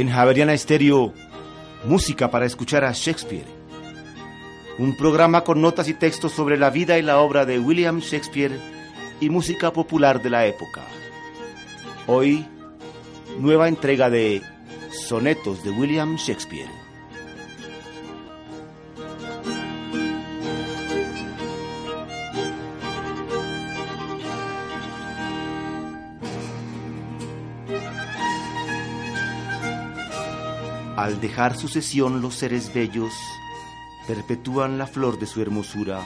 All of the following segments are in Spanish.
En Javeriana Estéreo, música para escuchar a Shakespeare. Un programa con notas y textos sobre la vida y la obra de William Shakespeare y música popular de la época. Hoy, nueva entrega de Sonetos de William Shakespeare. Al dejar su sesión los seres bellos perpetúan la flor de su hermosura,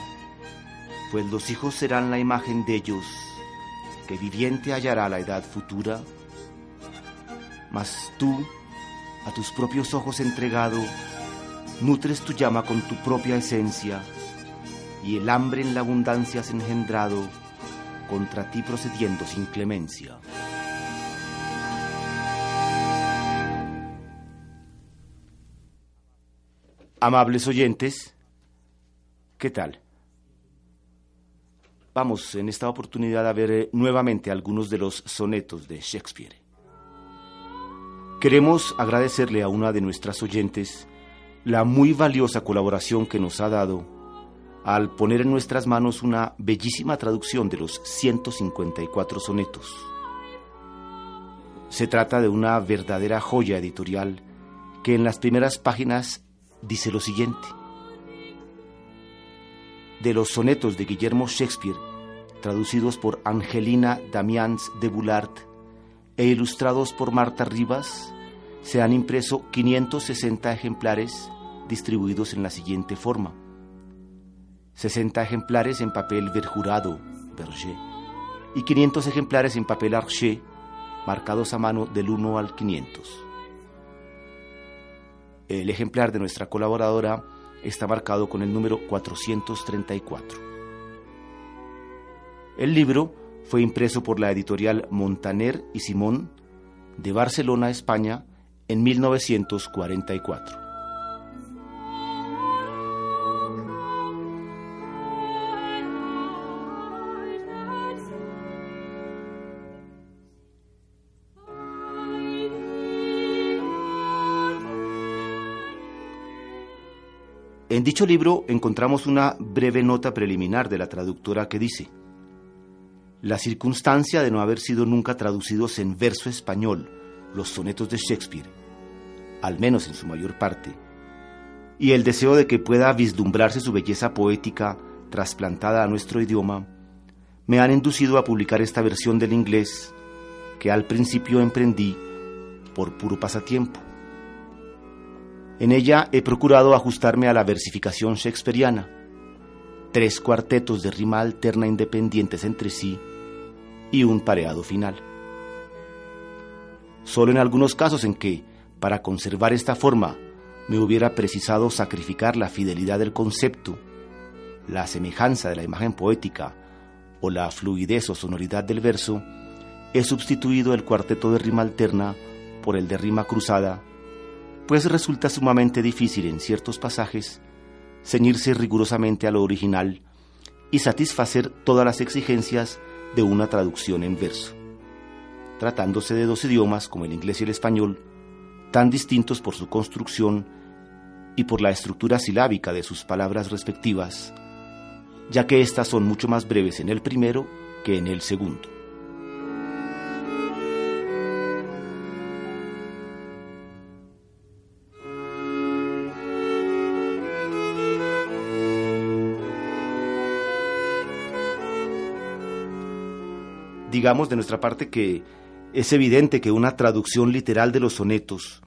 pues los hijos serán la imagen de ellos, que viviente hallará la edad futura. Mas tú, a tus propios ojos entregado, nutres tu llama con tu propia esencia, y el hambre en la abundancia has engendrado, contra ti procediendo sin clemencia. Amables oyentes, ¿qué tal? Vamos en esta oportunidad a ver eh, nuevamente algunos de los sonetos de Shakespeare. Queremos agradecerle a una de nuestras oyentes la muy valiosa colaboración que nos ha dado al poner en nuestras manos una bellísima traducción de los 154 sonetos. Se trata de una verdadera joya editorial que en las primeras páginas dice lo siguiente. De los sonetos de Guillermo Shakespeare, traducidos por Angelina Damians de Boulard e ilustrados por Marta Rivas, se han impreso 560 ejemplares distribuidos en la siguiente forma. 60 ejemplares en papel verjurado, Berger, y 500 ejemplares en papel arché, marcados a mano del 1 al 500. El ejemplar de nuestra colaboradora está marcado con el número 434. El libro fue impreso por la editorial Montaner y Simón de Barcelona, España, en 1944. En dicho libro encontramos una breve nota preliminar de la traductora que dice, la circunstancia de no haber sido nunca traducidos en verso español los sonetos de Shakespeare, al menos en su mayor parte, y el deseo de que pueda vislumbrarse su belleza poética trasplantada a nuestro idioma, me han inducido a publicar esta versión del inglés que al principio emprendí por puro pasatiempo. En ella he procurado ajustarme a la versificación shakespeariana, tres cuartetos de rima alterna independientes entre sí y un pareado final. Solo en algunos casos en que, para conservar esta forma, me hubiera precisado sacrificar la fidelidad del concepto, la semejanza de la imagen poética o la fluidez o sonoridad del verso, he sustituido el cuarteto de rima alterna por el de rima cruzada pues resulta sumamente difícil en ciertos pasajes ceñirse rigurosamente a lo original y satisfacer todas las exigencias de una traducción en verso. Tratándose de dos idiomas como el inglés y el español, tan distintos por su construcción y por la estructura silábica de sus palabras respectivas, ya que éstas son mucho más breves en el primero que en el segundo. Digamos de nuestra parte que es evidente que una traducción literal de los sonetos,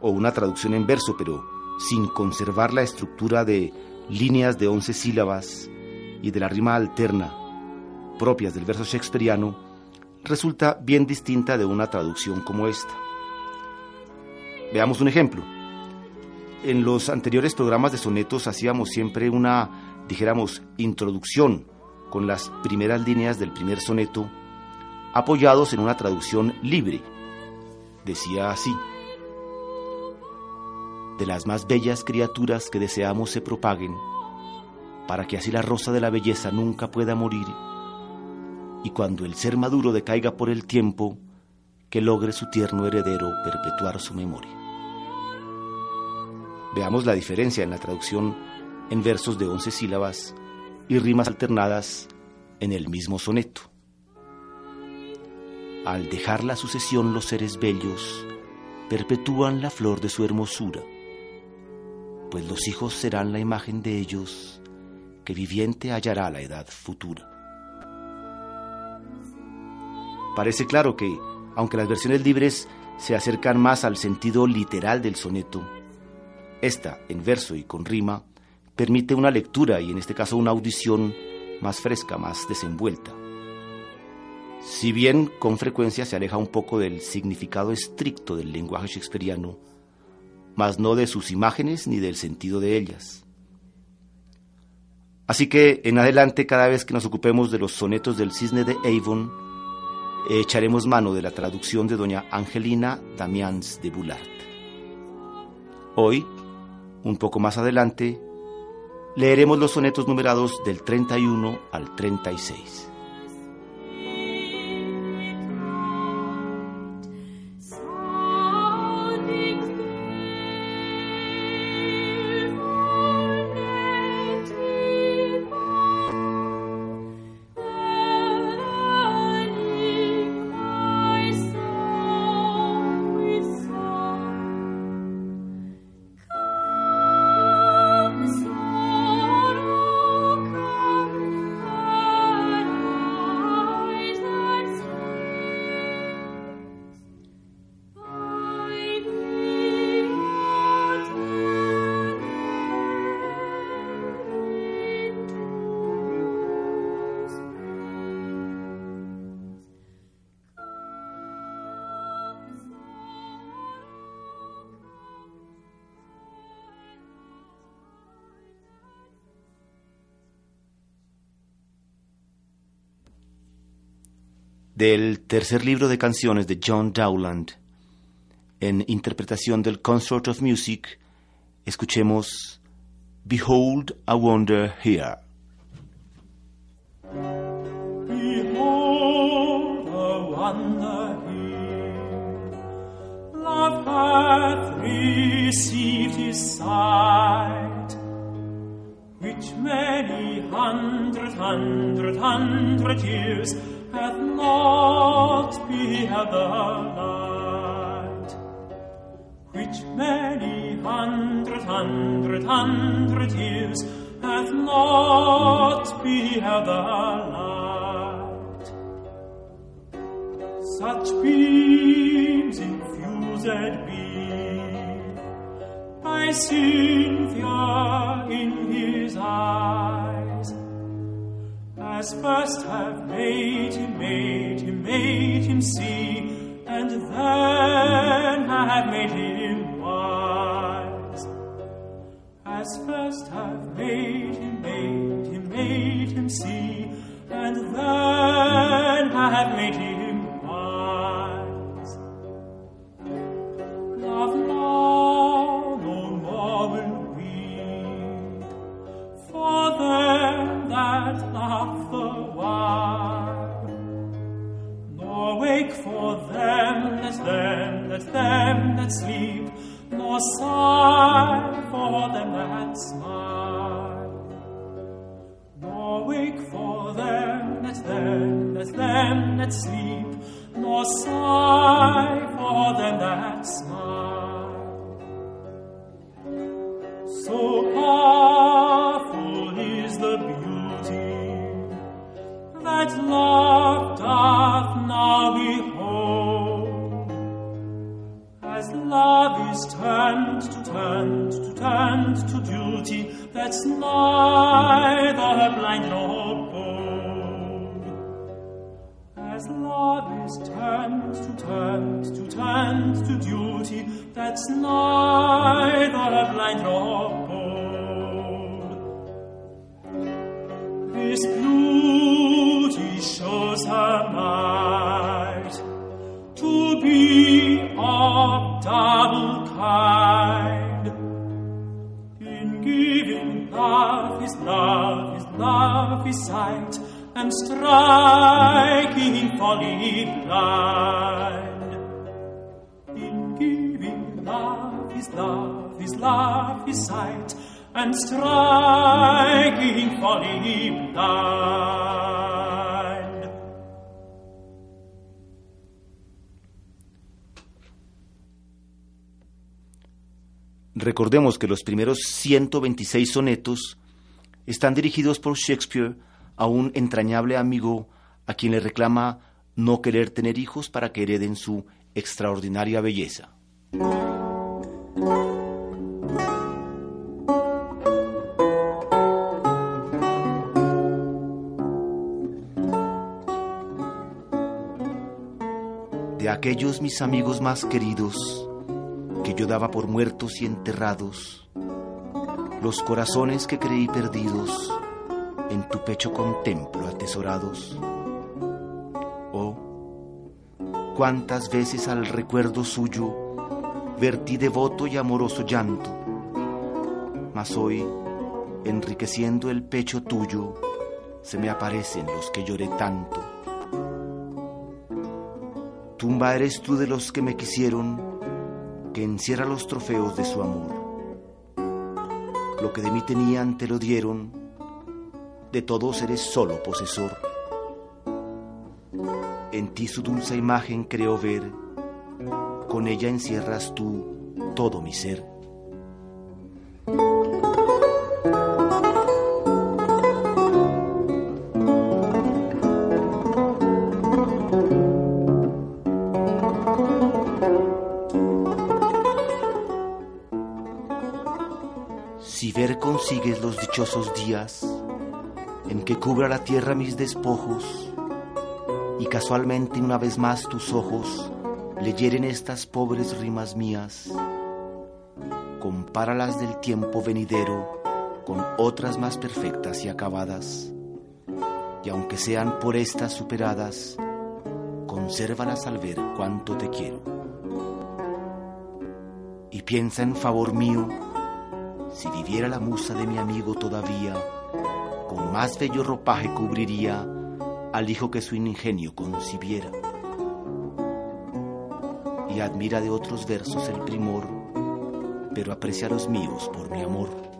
o una traducción en verso, pero sin conservar la estructura de líneas de once sílabas y de la rima alterna propias del verso shakespeariano, resulta bien distinta de una traducción como esta. Veamos un ejemplo. En los anteriores programas de sonetos hacíamos siempre una, dijéramos, introducción con las primeras líneas del primer soneto apoyados en una traducción libre. Decía así, de las más bellas criaturas que deseamos se propaguen, para que así la rosa de la belleza nunca pueda morir, y cuando el ser maduro decaiga por el tiempo, que logre su tierno heredero perpetuar su memoria. Veamos la diferencia en la traducción en versos de once sílabas y rimas alternadas en el mismo soneto. Al dejar la sucesión los seres bellos perpetúan la flor de su hermosura, pues los hijos serán la imagen de ellos que viviente hallará la edad futura. Parece claro que, aunque las versiones libres se acercan más al sentido literal del soneto, esta, en verso y con rima, permite una lectura y en este caso una audición más fresca, más desenvuelta. Si bien con frecuencia se aleja un poco del significado estricto del lenguaje shakespeariano, mas no de sus imágenes ni del sentido de ellas. Así que en adelante, cada vez que nos ocupemos de los sonetos del cisne de Avon, echaremos mano de la traducción de doña Angelina Damians de Boulard. Hoy, un poco más adelante, leeremos los sonetos numerados del 31 al 36. Del tercer libro de canciones de John Dowland, en interpretación del Consort of Music, escuchemos Behold a Wonder Here. Behold a wonder here. Love hath received his sight, which many hundred, hundred, hundred years hath not beheld the light, which many hundred, hundred, hundred years hath not beheld the light. Such beams infused be by Cynthia in his eyes as first have made him, made him, made him see, and then I have made him wise. As first have made him, made him, made him see, and then I have made him sigh for them that smile, nor wake for them that them that them that sleep, nor sigh for them that smile. So powerful is the beauty that love doth now behold, is turned to turned to turned to duty that's neither blind nor bold. As love is turned to turned to turned to duty that's neither blind nor bold. This beauty shows her might to be of double In giving love is love is love is sight, and striking folly blind. In giving love is love his love, his sight, and striking folly blind. Recordemos que los primeros 126 sonetos están dirigidos por Shakespeare a un entrañable amigo a quien le reclama no querer tener hijos para que hereden su extraordinaria belleza. De aquellos mis amigos más queridos, que yo daba por muertos y enterrados, los corazones que creí perdidos, en tu pecho contemplo atesorados. Oh, cuántas veces al recuerdo suyo vertí devoto y amoroso llanto, mas hoy, enriqueciendo el pecho tuyo, se me aparecen los que lloré tanto. Tumba eres tú de los que me quisieron, que encierra los trofeos de su amor. Lo que de mí tenían te lo dieron, de todos eres solo posesor. En ti su dulce imagen creo ver, con ella encierras tú todo mi ser. Dichosos días en que cubra la tierra mis despojos, y casualmente una vez más tus ojos leyeren estas pobres rimas mías, compáralas del tiempo venidero con otras más perfectas y acabadas, y aunque sean por estas superadas, consérvalas al ver cuánto te quiero. Y piensa en favor mío, si viviera la musa de mi amigo todavía, con más bello ropaje cubriría al hijo que su ingenio concibiera. Y admira de otros versos el primor, pero aprecia los míos por mi amor.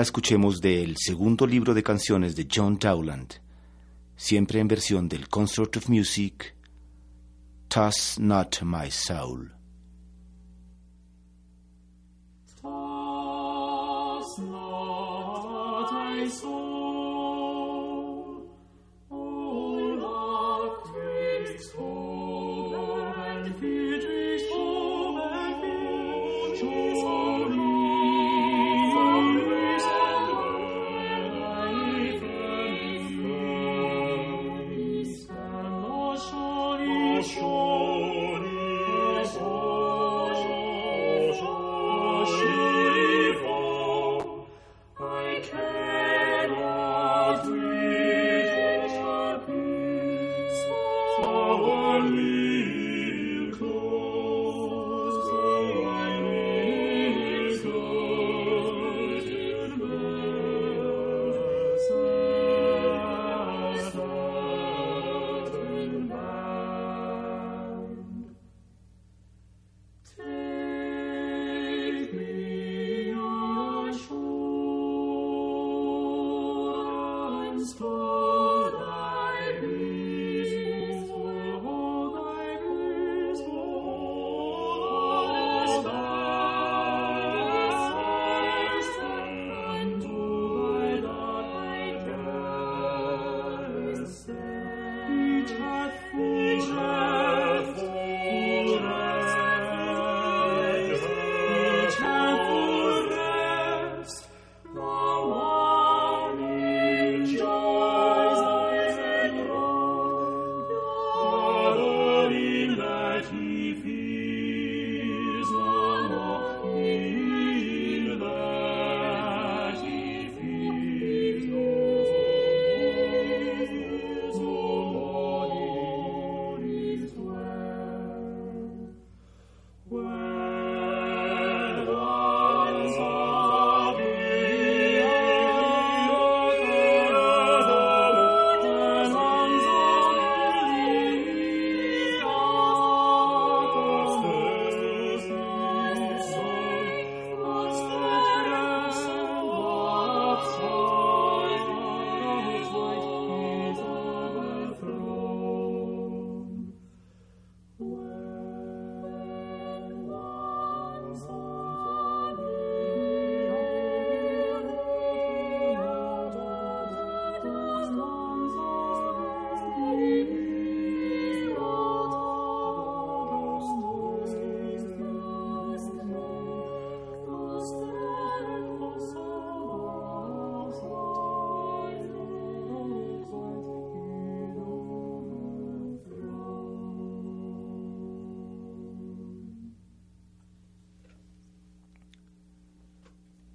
Escuchemos del segundo libro de canciones de John Dowland, siempre en versión del Consort of Music, Toss Not My Soul.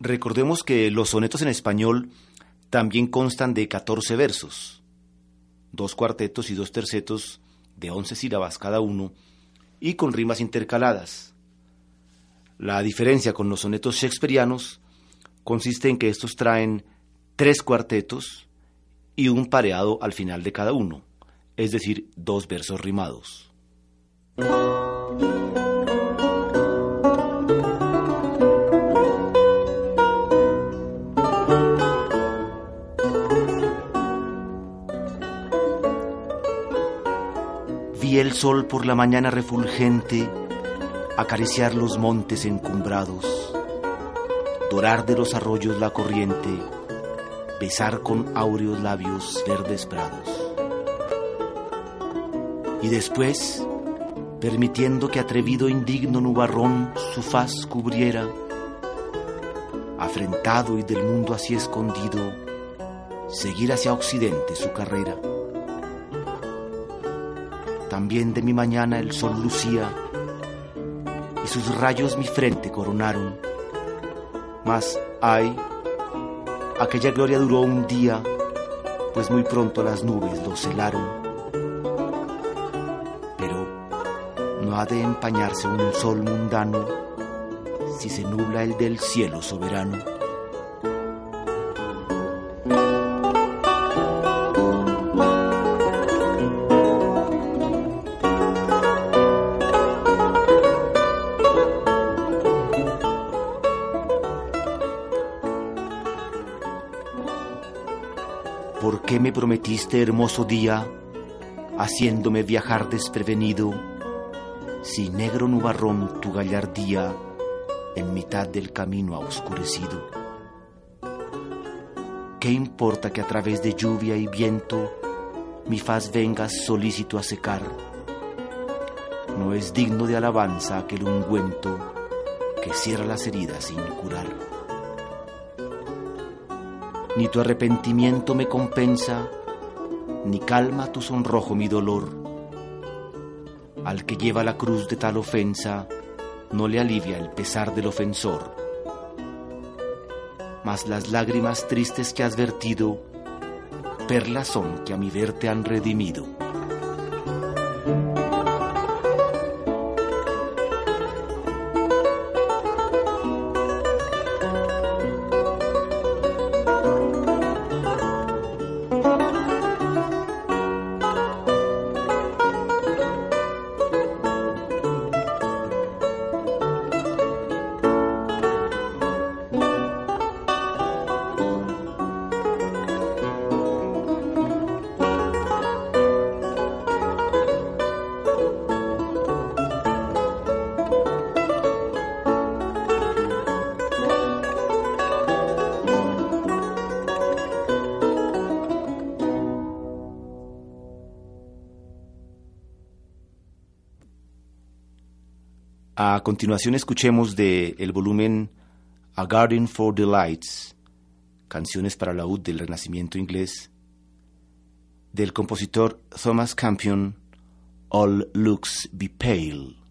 Recordemos que los sonetos en español también constan de 14 versos, dos cuartetos y dos tercetos de 11 sílabas cada uno, y con rimas intercaladas. La diferencia con los sonetos shakespearianos consiste en que estos traen tres cuartetos y un pareado al final de cada uno, es decir, dos versos rimados. El sol por la mañana refulgente acariciar los montes encumbrados, dorar de los arroyos la corriente, besar con áureos labios verdes prados. Y después, permitiendo que atrevido indigno nubarrón su faz cubriera, afrentado y del mundo así escondido, seguir hacia occidente su carrera. También de mi mañana el sol lucía, y sus rayos mi frente coronaron. Mas, ay, aquella gloria duró un día, pues muy pronto las nubes lo celaron. Pero no ha de empañarse un sol mundano si se nubla el del cielo soberano. Prometiste hermoso día, haciéndome viajar desprevenido, si negro nubarrón tu gallardía en mitad del camino ha oscurecido? ¿Qué importa que a través de lluvia y viento mi faz vengas solícito a secar? No es digno de alabanza aquel ungüento que cierra las heridas sin curar ni tu arrepentimiento me compensa, ni calma tu sonrojo mi dolor. Al que lleva la cruz de tal ofensa, no le alivia el pesar del ofensor. Mas las lágrimas tristes que has vertido, perlas son que a mi ver te han redimido. A continuación escuchemos de el volumen A Garden for Delights, canciones para la laúd del Renacimiento inglés, del compositor Thomas Campion, All Looks Be Pale.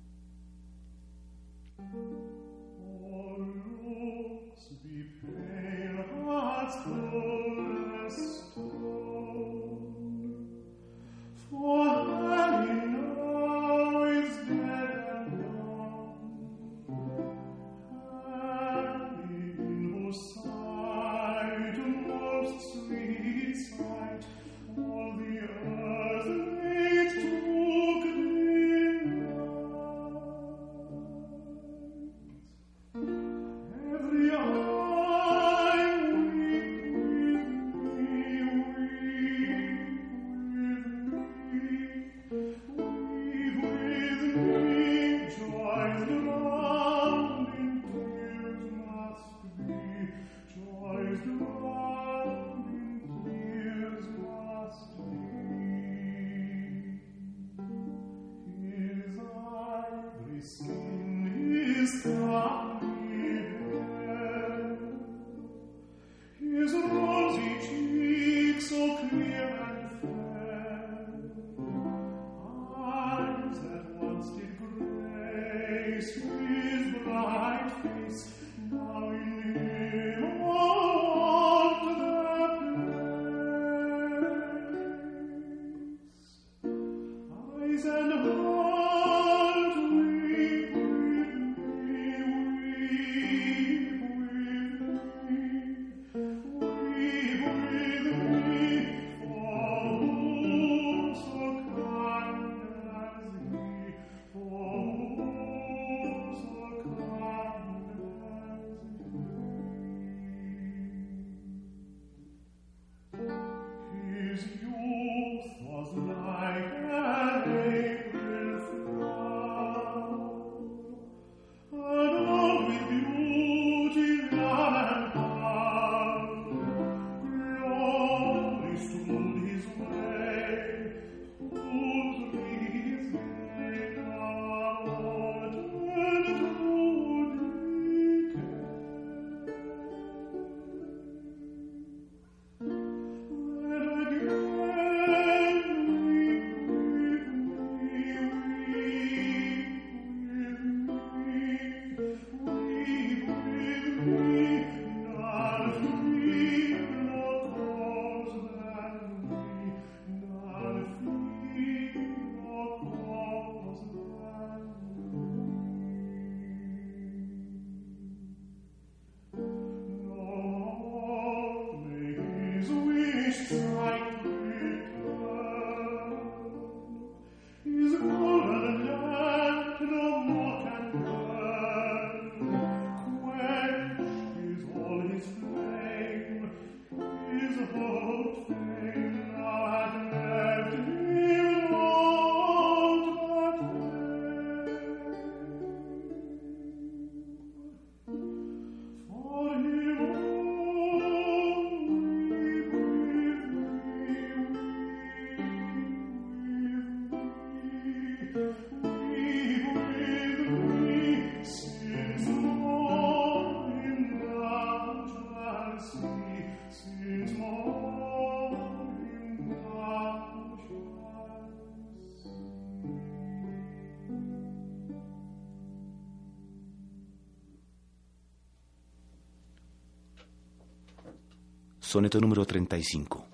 Soneto número 35.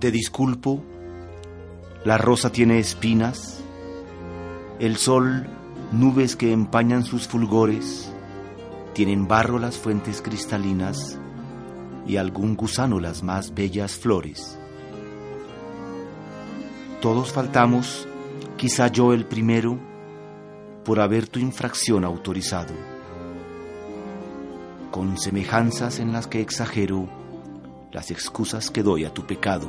Te disculpo, la rosa tiene espinas, el sol nubes que empañan sus fulgores, tienen barro las fuentes cristalinas y algún gusano las más bellas flores. Todos faltamos, quizá yo el primero, por haber tu infracción autorizado, con semejanzas en las que exagero las excusas que doy a tu pecado.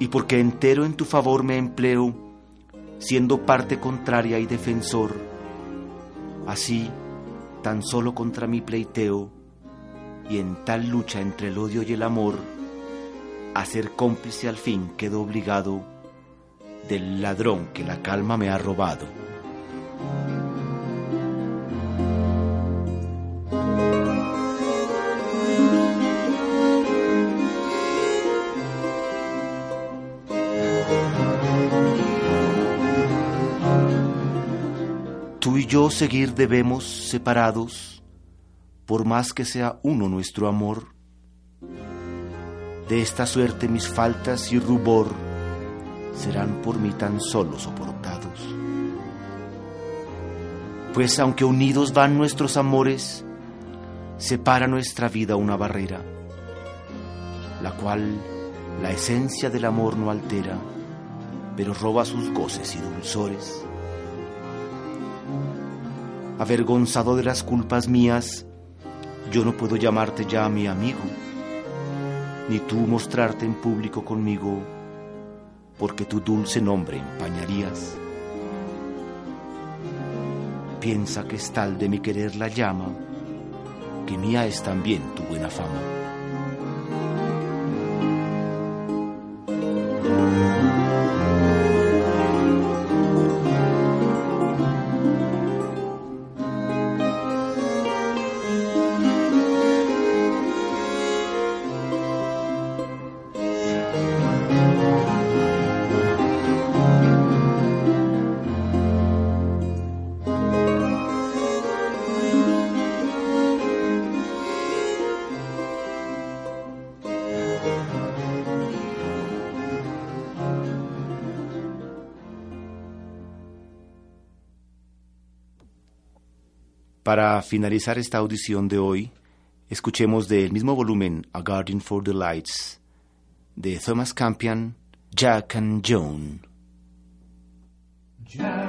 Y porque entero en tu favor me empleo, siendo parte contraria y defensor, así, tan solo contra mi pleiteo, y en tal lucha entre el odio y el amor, a ser cómplice al fin quedo obligado del ladrón que la calma me ha robado. Tú y yo seguir debemos separados, por más que sea uno nuestro amor. De esta suerte mis faltas y rubor serán por mí tan solo soportados. Pues aunque unidos van nuestros amores, separa nuestra vida una barrera, la cual la esencia del amor no altera, pero roba sus goces y dulzores. Avergonzado de las culpas mías, yo no puedo llamarte ya mi amigo, ni tú mostrarte en público conmigo, porque tu dulce nombre empañarías. Piensa que es tal de mi querer la llama, que mía es también tu buena fama. Para finalizar esta audición de hoy, escuchemos del mismo volumen A Garden for the Lights de Thomas Campion, Jack and Joan. Jack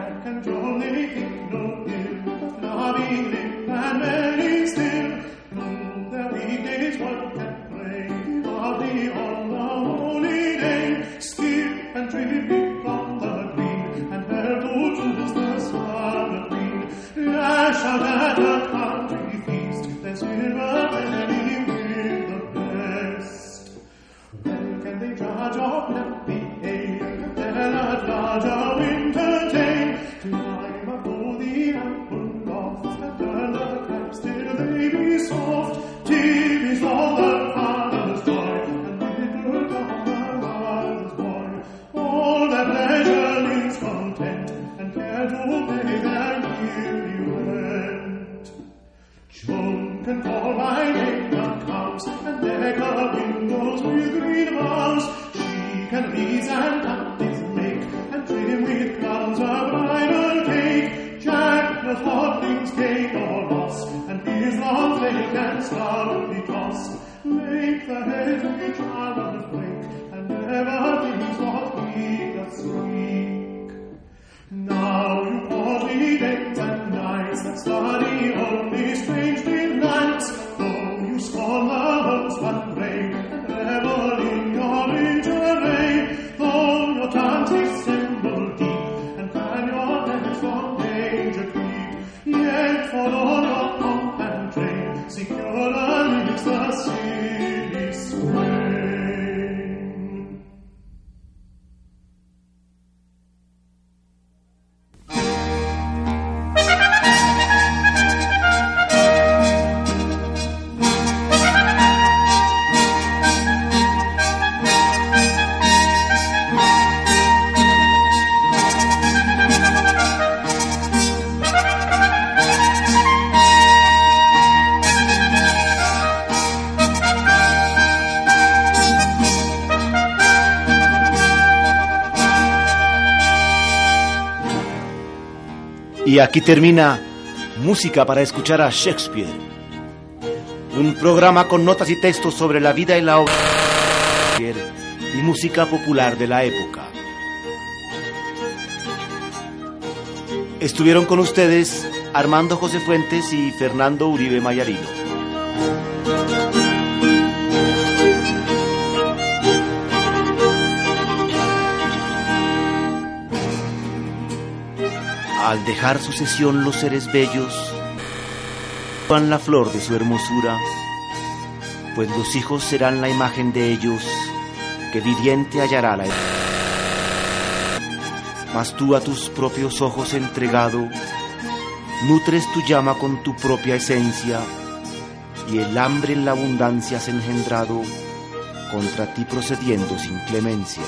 Georgia, Y aquí termina Música para escuchar a Shakespeare. Un programa con notas y textos sobre la vida y la obra de Shakespeare y música popular de la época. Estuvieron con ustedes Armando José Fuentes y Fernando Uribe Mayarino. Al dejar su sesión los seres bellos, van la flor de su hermosura, pues los hijos serán la imagen de ellos, que viviente hallará la Mas tú a tus propios ojos entregado, nutres tu llama con tu propia esencia, y el hambre en la abundancia has engendrado, contra ti procediendo sin clemencia.